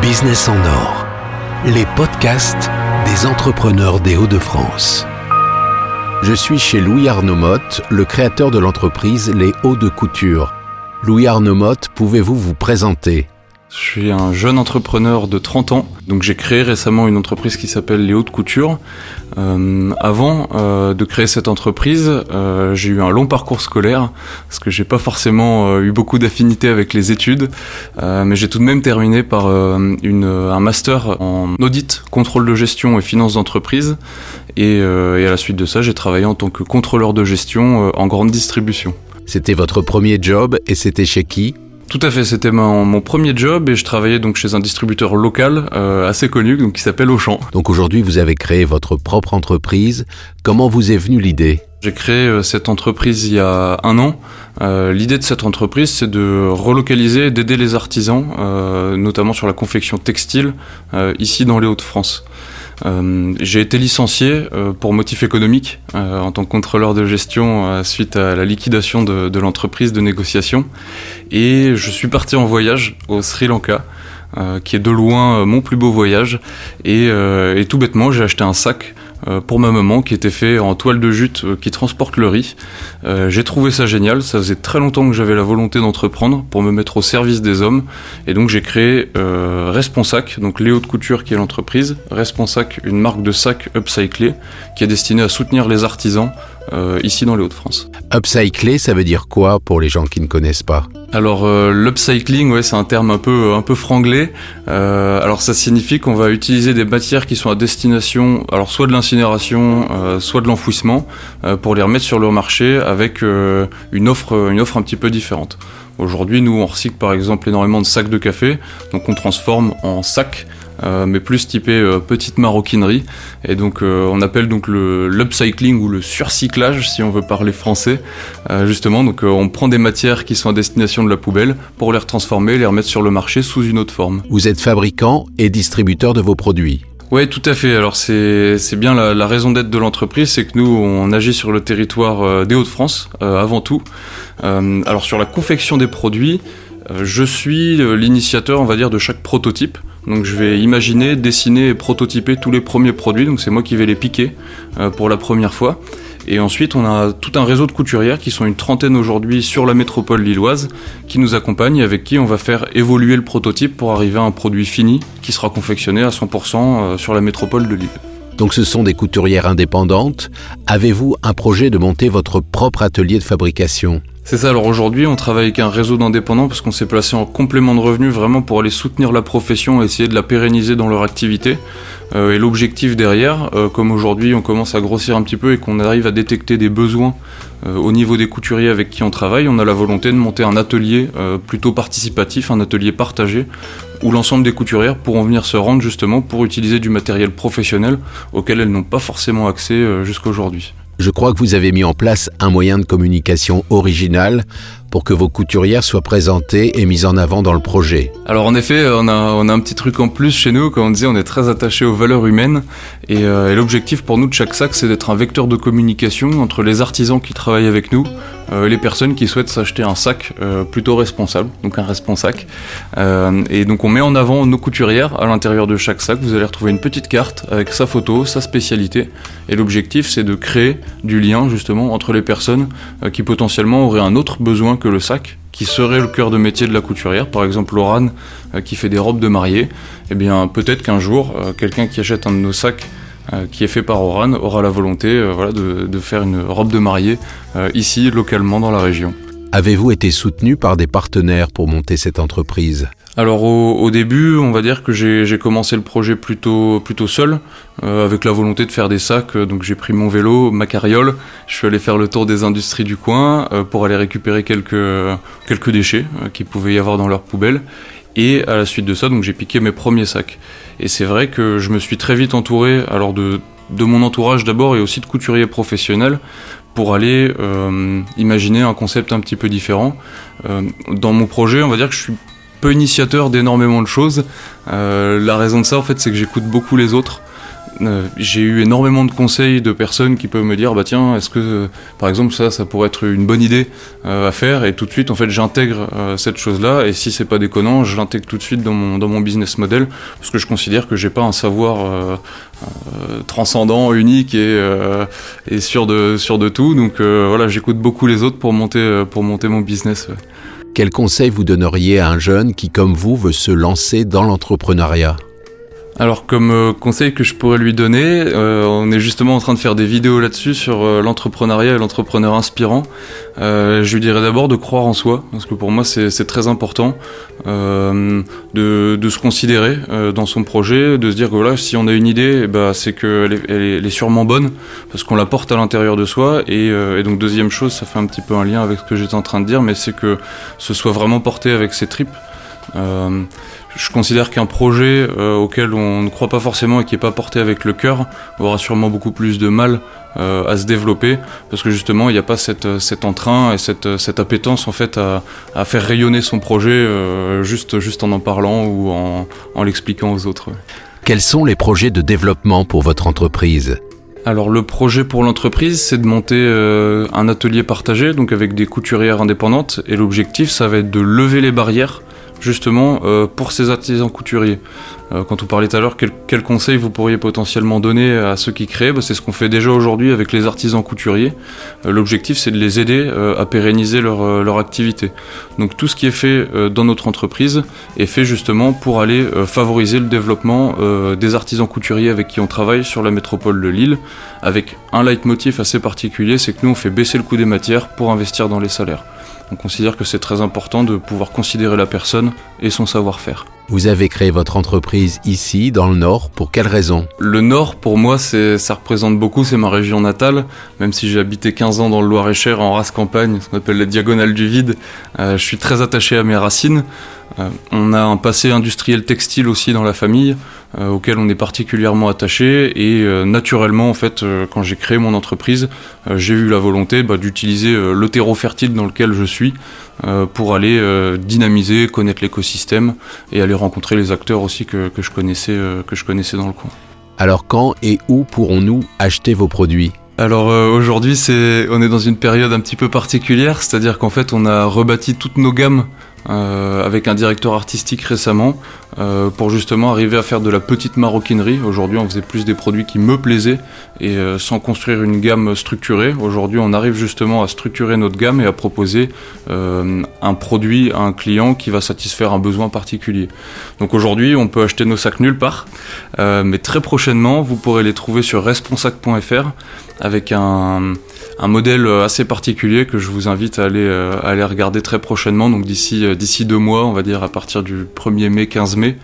Business en or, les podcasts des entrepreneurs des Hauts-de-France. Je suis chez Louis Arnaud Motte, le créateur de l'entreprise Les Hauts de Couture. Louis Arnaud Motte, pouvez-vous vous présenter? Je suis un jeune entrepreneur de 30 ans, donc j'ai créé récemment une entreprise qui s'appelle Les Hautes Couture. Euh, avant euh, de créer cette entreprise, euh, j'ai eu un long parcours scolaire, parce que j'ai pas forcément euh, eu beaucoup d'affinité avec les études, euh, mais j'ai tout de même terminé par une, un master en audit, contrôle de gestion et finance d'entreprise, et, et, à la suite de ça, j'ai travaillé en tant que contrôleur de gestion en grande distribution. C'était votre premier job et c'était chez qui? Tout à fait, c'était mon, mon, premier job et je travaillais donc chez un distributeur local euh, assez connu donc qui s'appelle Auchan. Donc aujourd'hui, vous avez créé votre propre entreprise. Comment vous est venue l'idée? J'ai créé euh, cette entreprise il y a un an. Euh, L'idée de cette entreprise, c'est de relocaliser, d'aider les artisans, euh, notamment sur la confection textile, euh, ici dans les Hauts-de-France. Euh, j'ai été licencié euh, pour motif économique euh, en tant que contrôleur de gestion suite à la liquidation de, l'entreprise de négociation et je suis parti en voyage au Sri Lanka. qui est de loin mon plus beau voyage et, tout bêtement j'ai acheté un sac pour ma maman qui était fait en toile de jute euh, qui transporte le riz. Euh, j'ai trouvé ça génial, ça faisait très longtemps que j'avais la volonté d'entreprendre pour me mettre au service des hommes. Et donc j'ai créé Responsac, donc Léo de Couture qui est l'entreprise, Responsac, une marque de sac upcyclé qui est destinée à soutenir les artisans euh, ici dans les Hauts-de-France. Upcycler, ça veut dire quoi pour les gens qui ne connaissent pas? Alors euh, l'upcycling, ouais, c'est un terme un peu un peu franglais. Euh, alors ça signifie qu'on va utiliser des matières qui sont à destination, alors soit de l'incinération, euh, soit de l'enfouissement, pour les remettre sur le marché avec une offre une offre un petit peu différente. Aujourd'hui, nous on recycle par exemple énormément de sacs de café, donc on transforme en sacs euh, mais plus typé euh, petite maroquinerie. Et donc euh, on appelle donc le l'upcycling ou le surcyclage si on veut parler français. justement, donc on prend des matières qui sont à destination de la poubelle pour les retransformer, les remettre sur le marché sous une autre forme. Vous êtes fabricant et distributeur de vos produits. Oui, tout à fait. Alors c'est bien la, la raison d'être de l'entreprise, c'est que nous on agit sur le territoire des Hauts-de-France avant tout. Alors sur la confection des produits, je suis l'initiateur, on va dire, de chaque prototype. Donc je vais imaginer, dessiner et prototyper tous les premiers produits. Donc c'est moi qui vais les piquer euh, pour la première fois. Et ensuite, on a tout un réseau de couturières qui sont une trentaine aujourd'hui sur la métropole lilloise, qui nous accompagnent et avec qui on va faire évoluer le prototype pour arriver à un produit fini qui sera confectionné à 100% euh, sur la métropole de Lille. Donc ce sont des couturières indépendantes. Avez-vous un projet de monter votre propre atelier de fabrication? C'est ça, alors aujourd'hui on travaille avec un réseau d'indépendants parce qu'on s'est placé en complément de revenus vraiment pour aller soutenir la profession essayer de la pérenniser dans leur activité. Euh, et l'objectif derrière, euh, comme aujourd'hui on commence à grossir un petit peu et qu'on arrive à détecter des besoins euh, au niveau des couturiers avec qui on travaille, on a la volonté de monter un atelier plutôt participatif, un atelier partagé, où l'ensemble des couturières pourront venir se rendre justement pour utiliser du matériel professionnel auquel elles n'ont pas forcément accès euh, jusqu'à aujourd'hui. Je crois que vous avez mis en place un moyen de communication original pour que vos couturières soient présentées et mises en avant dans le projet. Alors en effet, on a, un petit truc en plus chez nous, comme on disait, on est très attaché aux valeurs humaines et, euh, et l'objectif pour nous de chaque sac, c'est d'être un vecteur de communication entre les artisans qui travaillent avec nous euh, les personnes qui souhaitent s'acheter un sac euh, plutôt responsable, donc un responsac. Et donc on met en avant nos couturières à l'intérieur de chaque sac. Vous allez retrouver une petite carte avec sa photo, sa spécialité. Et l'objectif c'est de créer du lien justement entre les personnes qui potentiellement auraient un autre besoin le sac qui serait le cœur de métier de la couturière, par exemple Laurane euh, qui fait des robes de mariée, eh bien peut-être qu'un jour, euh, quelqu'un qui achète un de nos sacs euh, qui est fait par Oran aura la volonté voilà, de, faire une robe de mariée ici, localement, dans la région. Avez-vous été soutenu par des partenaires pour monter cette entreprise? Alors au, au, début, on va dire que j'ai commencé le projet plutôt plutôt seul, euh, avec la volonté de faire des sacs. Donc j'ai pris mon vélo, ma carriole, je suis allé faire le tour des industries du coin euh, pour aller récupérer quelques quelques déchets euh, qui pouvaient y avoir dans leurs poubelles. Et à la suite de ça, j'ai piqué mes premiers sacs. Et c'est vrai que je me suis très vite entouré, alors de, de mon entourage d'abord et aussi de couturiers professionnels, pour aller euh, imaginer un concept un petit peu différent. Euh, dans mon projet, on va dire que je suis peu initiateur d'énormément de choses. Euh, la raison de ça, en fait, c'est que j'écoute beaucoup les autres. Euh, j'ai eu énormément de conseils de personnes qui peuvent me dire bah tiens est-ce que par exemple ça ça pourrait être une bonne idée à faire? Et tout de suite en fait j'intègre cette chose là et si c'est pas déconnant je l'intègre tout de suite dans mon dans mon business model parce que je considère que j'ai pas un savoir transcendant unique et, et sûr de sûr de tout. Donc voilà j'écoute beaucoup les autres pour monter pour monter mon business quel conseil vous donneriez à un jeune qui, comme vous, veut se lancer dans l'entrepreneuriat? Alors comme euh, conseil que je pourrais lui donner, euh, on est justement en train de faire des vidéos là-dessus sur euh, l'entrepreneuriat et l'entrepreneur inspirant. je lui dirais d'abord de croire en soi, parce que pour moi c'est très important de, se considérer dans son projet, de se dire que voilà, si on a une idée, bah, c'est qu'elle est, elle est, sûrement bonne, parce qu'on la porte à l'intérieur de soi. Et, et, donc deuxième chose, ça fait un petit peu un lien avec ce que j'étais en train de dire, mais c'est que ce soit vraiment porté avec ses tripes. Euh, je considère qu'un projet euh, auquel on ne croit pas forcément et qui n'est pas porté avec le cœur aura sûrement beaucoup plus de mal euh, à se développer. Parce que justement il n'y a pas cette, cet entrain et cette, cette appétence en fait à, à faire rayonner son projet juste, juste en en parlant ou en, en l'expliquant aux autres. Quels sont les projets de développement pour votre entreprise? Alors le projet pour l'entreprise, c'est de monter un atelier partagé, donc avec des couturières indépendantes, et l'objectif, ça va être de lever les barrières justement euh, pour ces artisans couturiers. Euh, quand on parlait tout à l'heure, quel, quel, conseil vous pourriez potentiellement donner à ceux qui créent? Bah, C'est ce qu'on fait déjà aujourd'hui avec les artisans couturiers. Euh, l'objectif, c'est de les aider à pérenniser leur, leur, activité. Donc tout ce qui est fait dans notre entreprise est fait justement pour aller favoriser le développement des artisans couturiers avec qui on travaille sur la métropole de Lille, avec un leitmotiv assez particulier, c'est que nous on fait baisser le coût des matières pour investir dans les salaires. On considère que c'est très important de pouvoir considérer la personne et son savoir-faire. Vous avez créé votre entreprise ici, dans le Nord, pour quelle raison? Le Nord, pour moi, ça représente beaucoup, c'est ma région natale. Même si j'ai habité 15 ans dans le Loir-et-Cher, en race campagne, ce qu'on appelle la diagonale du vide, euh, je suis très attaché à mes racines. Euh, on a un passé industriel textile aussi dans la famille, euh, auquel on est particulièrement attaché. Et naturellement, en fait, quand j'ai créé mon entreprise, j'ai eu la volonté bah, d'utiliser le terreau fertile dans lequel je suis pour aller dynamiser, connaître l'écosystème et aller rencontrer les acteurs aussi que, que je, connaissais, que je connaissais dans le coin. Alors quand et où pourrons-nous acheter vos produits? Alors aujourd'hui, c'est, on est dans une période un petit peu particulière, c'est-à-dire qu'en fait, on a rebâti toutes nos gammes euh, avec un directeur artistique récemment euh, pour justement arriver à faire de la petite maroquinerie. Aujourd'hui, on faisait plus des produits qui me plaisaient et euh, sans construire une gamme structurée. Aujourd'hui, on arrive justement à structurer notre gamme et à proposer un produit à un client qui va satisfaire un besoin particulier. Donc aujourd'hui, on peut acheter nos sacs nulle part, mais très prochainement, vous pourrez les trouver sur responsac.fr avec un un modèle euh, assez particulier que je vous invite à aller, euh, aller regarder très prochainement, donc d'ici euh, d'ici deux mois, on va dire à partir du 1er mai, 15 mai.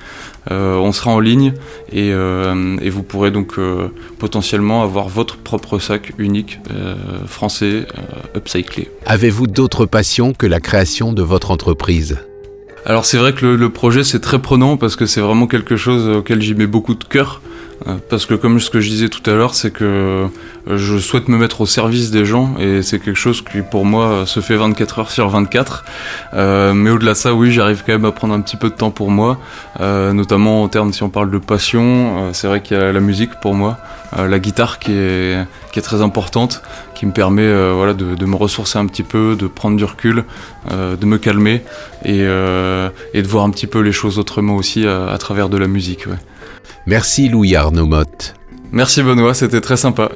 on sera en ligne et, et vous pourrez donc potentiellement avoir votre propre sac unique français upcyclé. Avez-vous d'autres passions que la création de votre entreprise? Alors c'est vrai que le, le projet c'est très prenant parce que c'est vraiment quelque chose auquel j'y mets beaucoup de cœur. Euh, parce que comme ce que je disais tout à l'heure, c'est que euh, je souhaite me mettre au service des gens et c'est quelque chose qui pour moi se fait 24 heures sur 24. Euh, mais au-delà de ça, oui, j'arrive quand même à prendre un petit peu de temps pour moi, euh, notamment en termes si on parle de passion. Euh, c'est vrai qu'il y a la musique pour moi, la guitare qui est, très importante, qui me permet de, me ressourcer un petit peu, de prendre du recul, de me calmer et, de voir un petit peu les choses autrement aussi à, travers de la musique. Merci Louis Arnaud Motte. Merci Benoît, c'était très sympa.